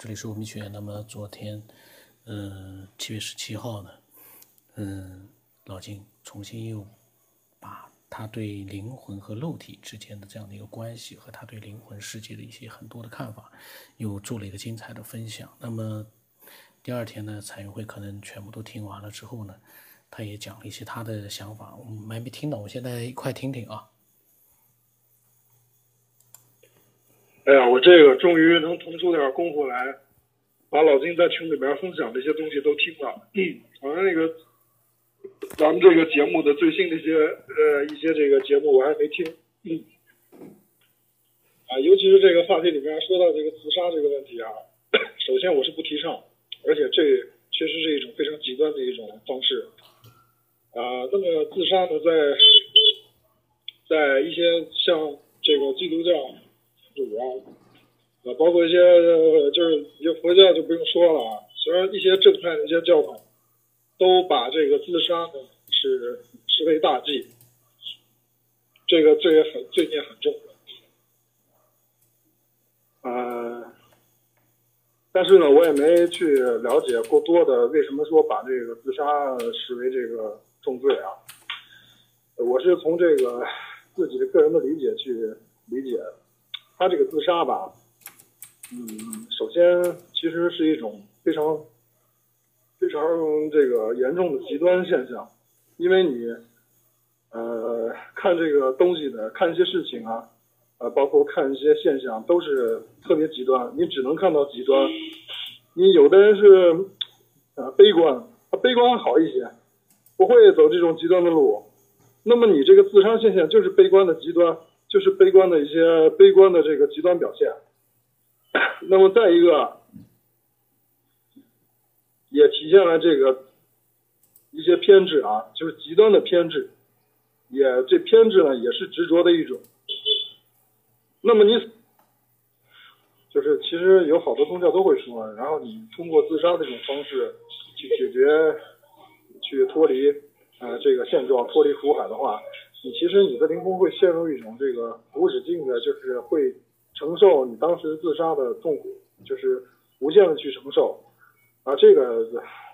这里是吴明学。那么昨天，嗯，七月十七号呢，嗯，老金重新又把他对灵魂和肉体之间的这样的一个关系和他对灵魂世界的一些很多的看法，又做了一个精彩的分享。那么第二天呢，彩云会可能全部都听完了之后呢，他也讲了一些他的想法，我们还没听到，我现在一块听听啊。哎呀，我这个终于能腾出点功夫来，把老金在群里面分享的一些东西都听了。嗯，好像那个咱们这个节目的最新的一些呃一些这个节目我还没听。嗯，啊，尤其是这个话题里面说到这个自杀这个问题啊，首先我是不提倡，而且这确实是一种非常极端的一种方式。啊，那么自杀呢，在在一些像这个基督教。主啊，啊，包括一些就是一些佛教就不用说了啊。虽然一些正派的一些教派都把这个自杀呢是视为大忌，这个罪也很罪孽很重。呃，但是呢，我也没去了解过多的为什么说把这个自杀视为这个重罪啊。我是从这个自己的个人的理解去理解。他这个自杀吧，嗯，首先其实是一种非常非常这个严重的极端现象，因为你呃看这个东西的看一些事情啊，呃包括看一些现象都是特别极端，你只能看到极端。你有的人是呃悲观，他悲观好一些，不会走这种极端的路。那么你这个自杀现象就是悲观的极端。就是悲观的一些悲观的这个极端表现，那么再一个，也体现了这个一些偏执啊，就是极端的偏执，也这偏执呢也是执着的一种。那么你就是其实有好多宗教都会说，然后你通过自杀这种方式去解决，去脱离呃这个现状，脱离苦海的话。你其实你的灵魂会陷入一种这个无止境的，就是会承受你当时自杀的痛苦，就是无限的去承受啊。这个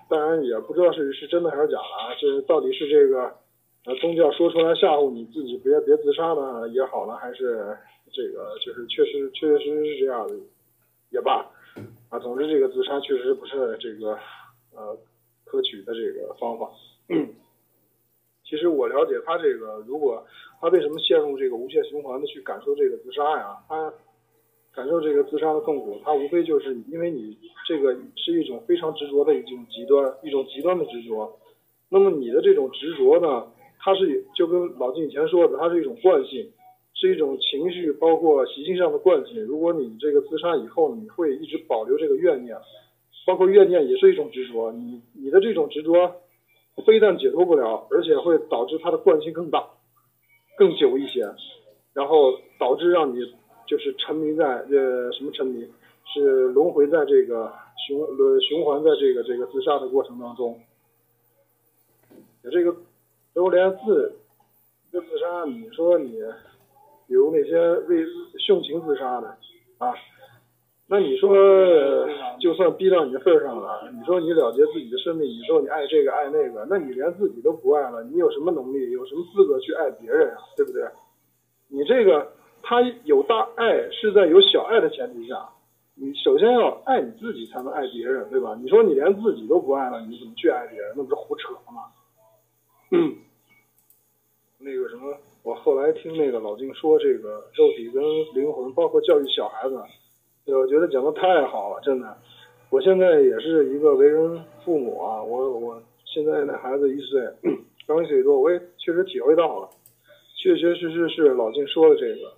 当然也不知道是是真的还是假的啊。这到底是这个呃宗教说出来吓唬你自己别别自杀呢也好呢，还是这个就是确实确确实实是这样的也罢啊。总之这个自杀确实不是这个呃可取的这个方法。其实我了解他这个，如果他为什么陷入这个无限循环的去感受这个自杀呀？他感受这个自杀的痛苦，他无非就是因为你这个是一种非常执着的一种极端，一种极端的执着。那么你的这种执着呢，它是就跟老金以前说的，它是一种惯性，是一种情绪，包括习性上的惯性。如果你这个自杀以后，你会一直保留这个怨念，包括怨念也是一种执着。你你的这种执着。非但解脱不了，而且会导致他的惯性更大、更久一些，然后导致让你就是沉迷在呃什么沉迷，是轮回在这个循轮循环在这个这个自杀的过程当中。这个都连自这自杀，你说你比如那些为殉情自杀的啊。那你说，就算逼到你的份上了，你说你了结自己的生命，你说你爱这个爱那个，那你连自己都不爱了，你有什么能力，有什么资格去爱别人啊？对不对？你这个他有大爱是在有小爱的前提下，你首先要爱你自己，才能爱别人，对吧？你说你连自己都不爱了，你怎么去爱别人？那不是胡扯吗？嗯，那个什么，我后来听那个老金说，这个肉体跟灵魂，包括教育小孩子。我觉得讲的太好了，真的。我现在也是一个为人父母啊，我我现在那孩子一岁，刚一岁多，我也确实体会到了，确确实实是老金说的这个。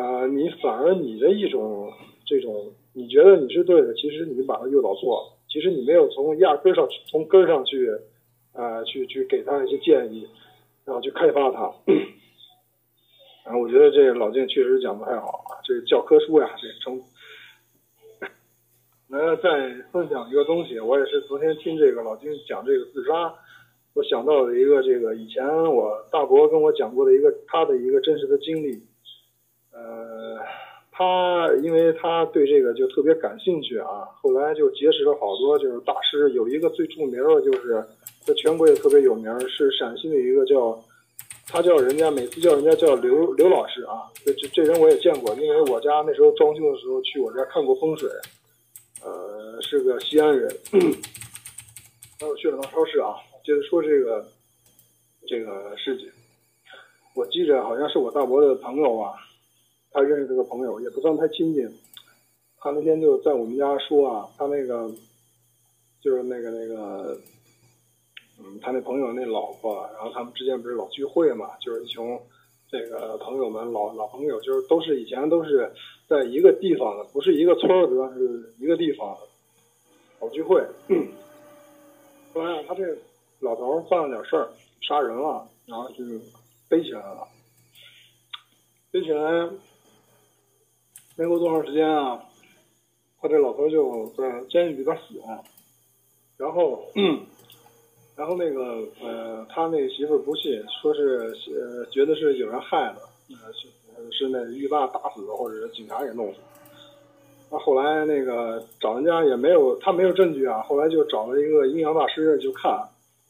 啊，你反而你的一种这种，你觉得你是对的，其实你把他诱导错了，其实你没有从压根上从根上去，啊，去去给他一些建议，然后去开发他。啊，我觉得这老金确实讲的太好了，这教科书呀，这成。来再分享一个东西，我也是昨天听这个老金讲这个自杀，我想到了一个这个以前我大伯跟我讲过的一个他的一个真实的经历，呃，他因为他对这个就特别感兴趣啊，后来就结识了好多就是大师，有一个最著名的，就是在全国也特别有名，是陕西的一个叫，他叫人家每次叫人家叫刘刘老师啊，这这这人我也见过，因为我家那时候装修的时候去我家看过风水，呃，是个西安人。那我去了趟超市啊，接着说这个这个事情，我记着好像是我大伯的朋友啊。他认识这个朋友也不算太亲近，他那天就在我们家说啊，他那个就是那个那个，嗯，他那朋友那老婆，然后他们之间不是老聚会嘛，就是一群那个朋友们老老朋友，就是都是以前都是在一个地方的，不是一个村儿的，是一个地方的老聚会。后来他这老头犯了点事儿，杀人了，然后就背起来了，背起来。没过多长时间啊，他这老头就在监狱里边死了。然后，然后那个呃，他那媳妇不信，说是呃，觉得是有人害的，呃，是是那狱霸打死的，或者是警察给弄死。那后来那个找人家也没有，他没有证据啊。后来就找了一个阴阳大师，就看，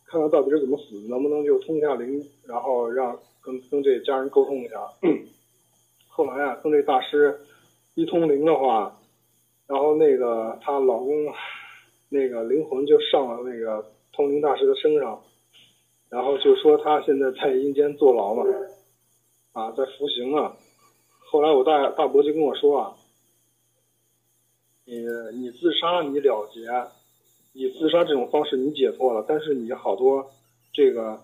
看看到底是怎么死，能不能就通一下灵，然后让跟跟这家人沟通一下。后来啊，跟这大师。一通灵的话，然后那个她老公，那个灵魂就上了那个通灵大师的身上，然后就说他现在在阴间坐牢呢，啊，在服刑啊。后来我大大伯就跟我说啊，你你自杀你了结，以自杀这种方式你解脱了，但是你好多这个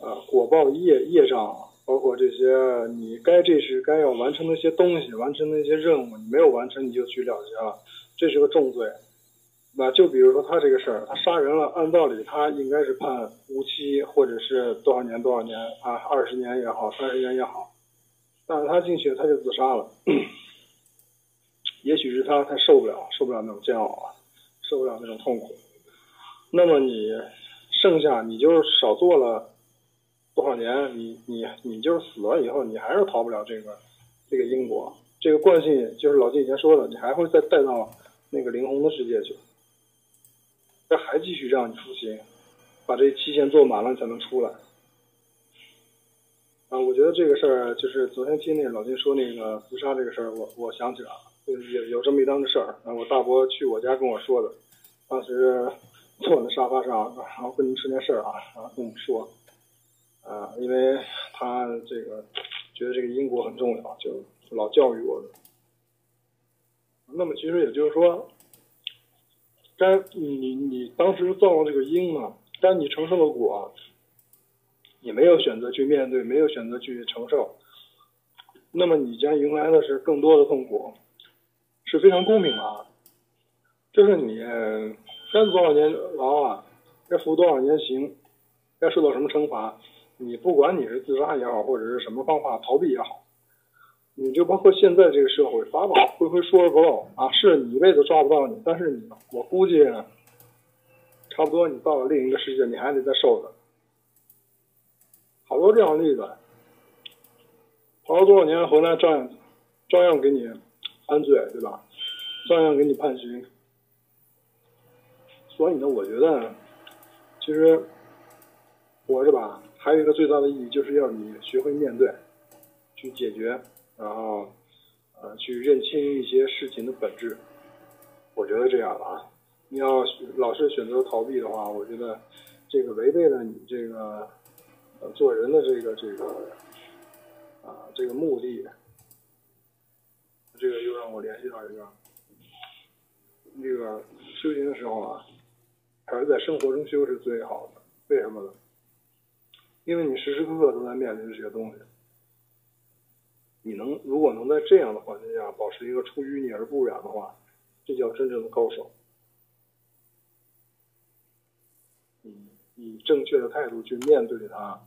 呃果报业业障。包括这些，你该这是该要完成的一些东西，完成的一些任务，你没有完成你就去了结了，这是个重罪。那就比如说他这个事儿，他杀人了，按道理他应该是判无期，或者是多少年多少年啊，二十年也好，三十年也好。但是他进去他就自杀了，也许是他他受不了，受不了那种煎熬啊，受不了那种痛苦。那么你剩下你就是少做了。多少年，你你你就是死了以后，你还是逃不了这个这个因果，这个惯性就是老金以前说的，你还会再带到那个灵魂的世界去，这还继续让你出行，把这期限做满了你才能出来。啊，我觉得这个事儿就是昨天听那老金说那个自杀这个事儿，我我想起来了，有有这么一档子事儿，我大伯去我家跟我说的，当时坐在沙发上，然后跟您说件事儿啊，然后跟我们说。啊，因为他这个觉得这个因果很重要，就老教育我的。那么其实也就是说，该你你当时造了这个因嘛，该你承受的果，你没有选择去面对，没有选择去承受，那么你将迎来的是更多的痛苦，是非常公平的啊。就是你该坐多少年牢啊，该服多少年刑，该受到什么惩罚。你不管你是自杀也好，或者是什么方法逃避也好，你就包括现在这个社会，法宝会不会说而不漏啊？是你一辈子抓不到你，但是你，我估计差不多你到了另一个世界，你还得再受的。好多这样的例子，跑了多少年回来，照样照样给你安罪，对吧？照样给你判刑。所以呢，我觉得其实活着吧。还有一个最大的意义，就是要你学会面对，去解决，然后，呃，去认清一些事情的本质。我觉得这样的啊，你要老是选择逃避的话，我觉得这个违背了你这个呃做人的这个这个啊这个目的。这个又让我联系到一个，那个修行的时候啊，还是在生活中修是最好的。为什么呢？因为你时时刻刻都在面临这些东西，你能如果能在这样的环境下保持一个出淤泥而不染的话，这叫真正的高手。以以正确的态度去面对它，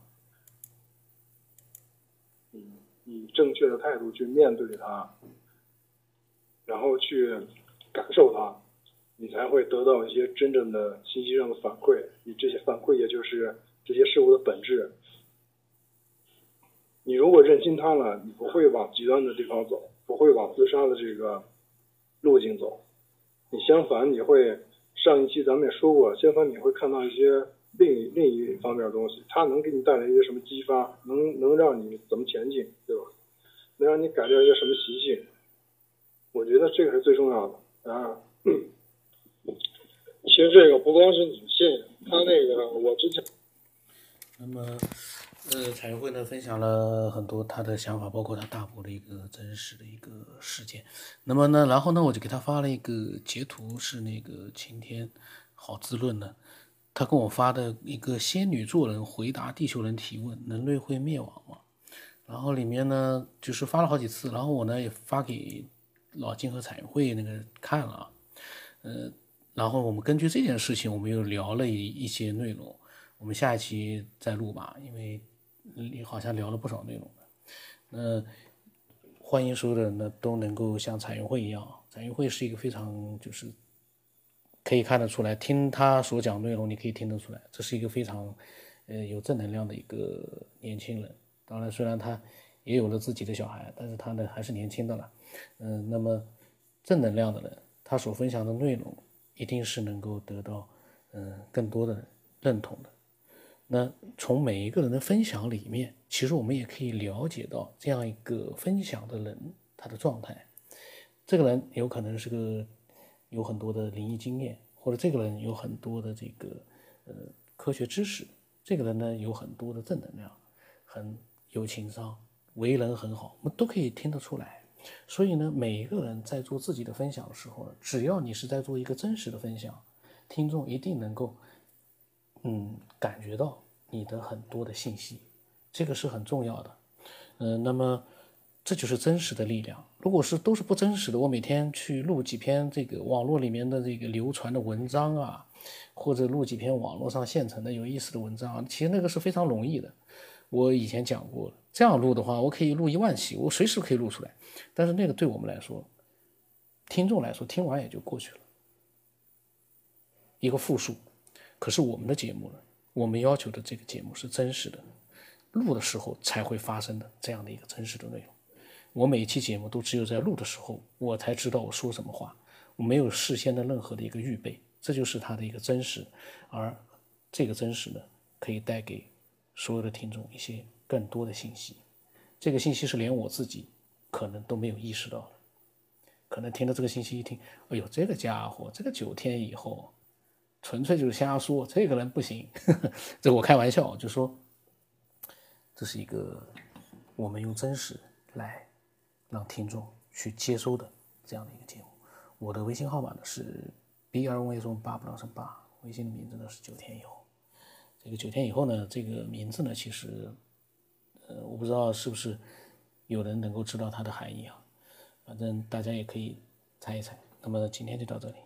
你以正确的态度去面对它，然后去感受它，你才会得到一些真正的信息上的反馈。你这些反馈，也就是。这些事物的本质，你如果认清它了，你不会往极端的地方走，不会往自杀的这个路径走。你相反，你会上一期咱们也说过，相反你会看到一些另另一方面的东西，它能给你带来一些什么激发，能能让你怎么前进，对吧？能让你改掉一些什么习性？我觉得这个是最重要的啊。其实这个不光是女性，他那个我之前。那么，呃，彩云会呢分享了很多他的想法，包括他大伯的一个真实的一个事件。那么呢，然后呢，我就给他发了一个截图，是那个晴天好滋润的，他跟我发的一个仙女座人回答地球人提问：人类会灭亡吗？然后里面呢，就是发了好几次，然后我呢也发给老金和彩云会那个看了，呃，然后我们根据这件事情，我们又聊了一一些内容。我们下一期再录吧，因为你好像聊了不少内容那欢迎所有的人呢都能够像彩云会一样，彩云会是一个非常就是可以看得出来，听他所讲内容，你可以听得出来，这是一个非常呃有正能量的一个年轻人。当然，虽然他也有了自己的小孩，但是他呢还是年轻的了。嗯，那么正能量的人，他所分享的内容一定是能够得到嗯更多的认同的。那从每一个人的分享里面，其实我们也可以了解到这样一个分享的人他的状态。这个人有可能是个有很多的灵异经验，或者这个人有很多的这个呃科学知识。这个人呢有很多的正能量，很有情商，为人很好，我们都可以听得出来。所以呢，每一个人在做自己的分享的时候，只要你是在做一个真实的分享，听众一定能够。嗯，感觉到你的很多的信息，这个是很重要的。嗯，那么这就是真实的力量。如果是都是不真实的，我每天去录几篇这个网络里面的这个流传的文章啊，或者录几篇网络上现成的有意思的文章，其实那个是非常容易的。我以前讲过，这样录的话，我可以录一万期，我随时可以录出来。但是那个对我们来说，听众来说，听完也就过去了，一个复述。可是我们的节目呢？我们要求的这个节目是真实的，录的时候才会发生的这样的一个真实的内容。我每一期节目都只有在录的时候，我才知道我说什么话，我没有事先的任何的一个预备，这就是它的一个真实。而这个真实呢，可以带给所有的听众一些更多的信息。这个信息是连我自己可能都没有意识到的，可能听到这个信息一听，哎呦，这个家伙，这个九天以后。纯粹就是瞎说，这个人不行，这我开玩笑，就说这是一个我们用真实来让听众去接收的这样的一个节目。我的微信号码呢是 b r v 中八不让生八，微信的名字呢是九天以后。这个九天以后呢，这个名字呢，其实呃，我不知道是不是有人能够知道它的含义啊，反正大家也可以猜一猜。那么今天就到这里。